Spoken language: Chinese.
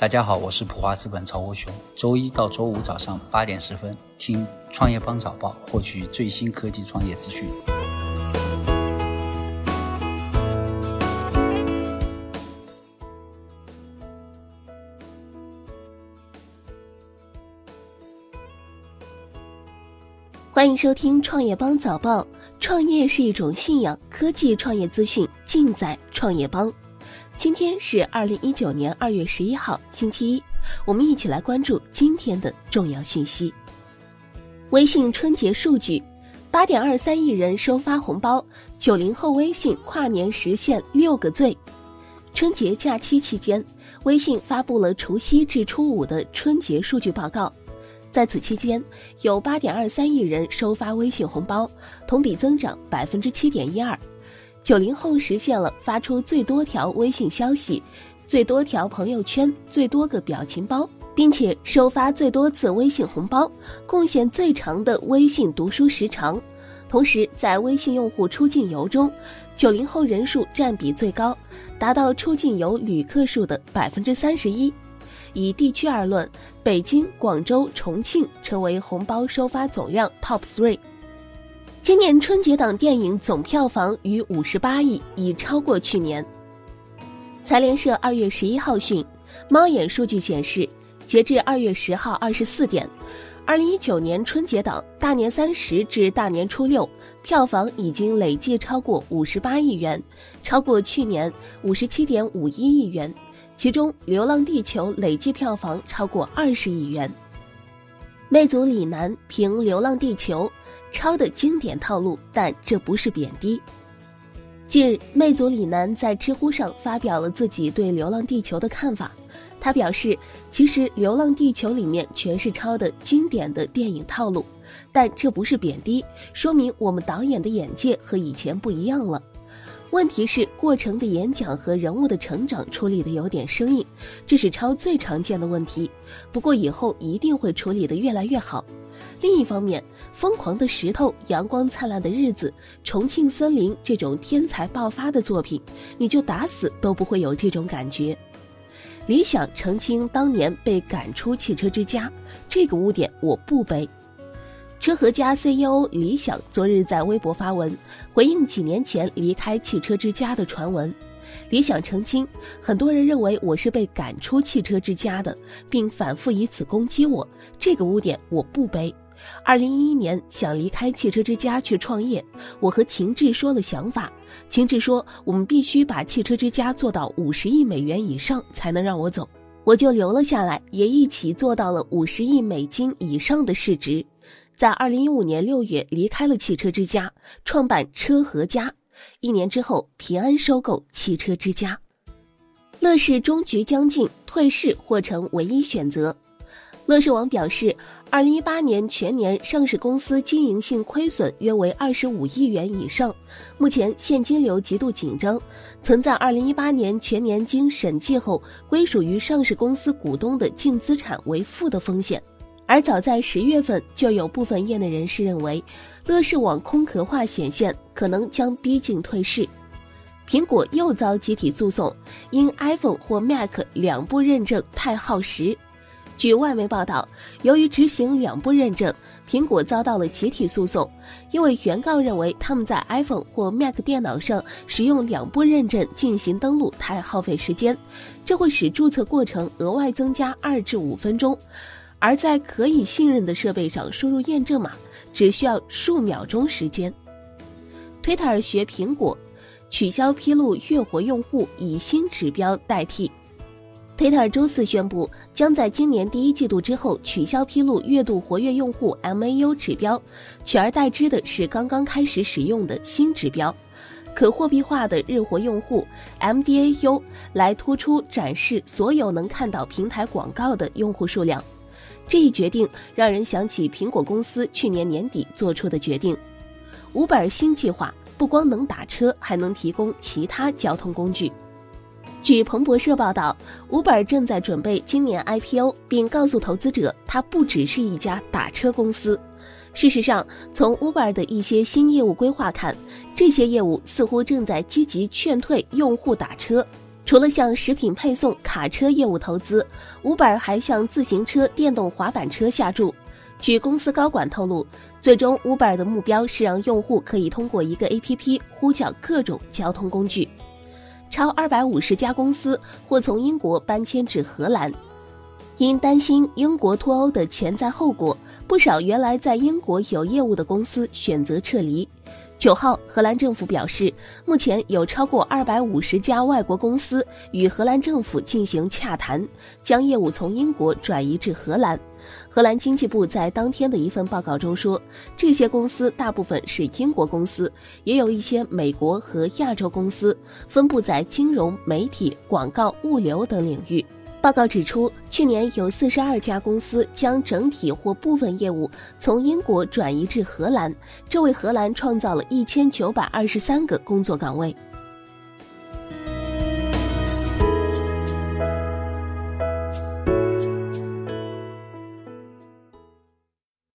大家好，我是普华资本曹国雄。周一到周五早上八点十分，听创业邦早报，获取最新科技创业资讯。欢迎收听创业邦早报。创业是一种信仰，科技创业资讯尽在创业邦。今天是二零一九年二月十一号，星期一，我们一起来关注今天的重要讯息。微信春节数据：八点二三亿人收发红包，九零后微信跨年实现六个最。春节假期期间，微信发布了除夕至初五的春节数据报告。在此期间，有八点二三亿人收发微信红包，同比增长百分之七点一二。九零后实现了发出最多条微信消息、最多条朋友圈、最多个表情包，并且收发最多次微信红包，贡献最长的微信读书时长。同时，在微信用户出境游中，九零后人数占比最高，达到出境游旅客数的百分之三十一。以地区而论，北京、广州、重庆成为红包收发总量 top three。今年春节档电影总票房逾五十八亿，已超过去年。财联社二月十一号讯，猫眼数据显示，截至二月十号二十四点，二零一九年春节档大年三十至大年初六票房已经累计超过五十八亿元，超过去年五十七点五一亿元。其中，《流浪地球》累计票房超过二十亿元。魅族李楠凭《流浪地球》抄的经典套路，但这不是贬低。近日，魅族李楠在知乎上发表了自己对《流浪地球》的看法。他表示，其实《流浪地球》里面全是抄的经典的电影套路，但这不是贬低，说明我们导演的眼界和以前不一样了。问题是过程的演讲和人物的成长处理的有点生硬，这是超最常见的问题。不过以后一定会处理的越来越好。另一方面，《疯狂的石头》《阳光灿烂的日子》《重庆森林》这种天才爆发的作品，你就打死都不会有这种感觉。理想澄清当年被赶出汽车之家，这个污点我不背。车和家 CEO 李想昨日在微博发文回应几年前离开汽车之家的传闻。李想澄清，很多人认为我是被赶出汽车之家的，并反复以此攻击我，这个污点我不背。二零一一年想离开汽车之家去创业，我和秦志说了想法，秦志说我们必须把汽车之家做到五十亿美元以上才能让我走，我就留了下来，也一起做到了五十亿美金以上的市值。在二零一五年六月离开了汽车之家，创办车和家。一年之后，平安收购汽车之家。乐视终局将近，退市或成唯一选择。乐视网表示，二零一八年全年上市公司经营性亏损约为二十五亿元以上，目前现金流极度紧张，存在二零一八年全年经审计后归属于上市公司股东的净资产为负的风险。而早在十月份，就有部分业内人士认为，乐视网空壳化显现，可能将逼近退市。苹果又遭集体诉讼，因 iPhone 或 Mac 两步认证太耗时。据外媒报道，由于执行两步认证，苹果遭到了集体诉讼，因为原告认为他们在 iPhone 或 Mac 电脑上使用两步认证进行登录太耗费时间，这会使注册过程额外增加二至五分钟。而在可以信任的设备上输入验证码，只需要数秒钟时间。Twitter 学苹果，取消披露月活用户，以新指标代替。Twitter 周四宣布，将在今年第一季度之后取消披露月度活跃用户 MAU 指标，取而代之的是刚刚开始使用的新指标——可货币化的日活用户 MDAU，来突出展示所有能看到平台广告的用户数量。这一决定让人想起苹果公司去年年底做出的决定。五百新计划不光能打车，还能提供其他交通工具。据彭博社报道，五百正在准备今年 IPO，并告诉投资者，它不只是一家打车公司。事实上，从 Uber 的一些新业务规划看，这些业务似乎正在积极劝退用户打车。除了向食品配送、卡车业务投资，Uber 还向自行车、电动滑板车下注。据公司高管透露，最终 Uber 的目标是让用户可以通过一个 APP 呼叫各种交通工具。超二百五十家公司或从英国搬迁至荷兰，因担心英国脱欧的潜在后果，不少原来在英国有业务的公司选择撤离。九号，荷兰政府表示，目前有超过二百五十家外国公司与荷兰政府进行洽谈，将业务从英国转移至荷兰。荷兰经济部在当天的一份报告中说，这些公司大部分是英国公司，也有一些美国和亚洲公司，分布在金融、媒体、广告、物流等领域。报告指出，去年有四十二家公司将整体或部分业务从英国转移至荷兰，这为荷兰创造了一千九百二十三个工作岗位。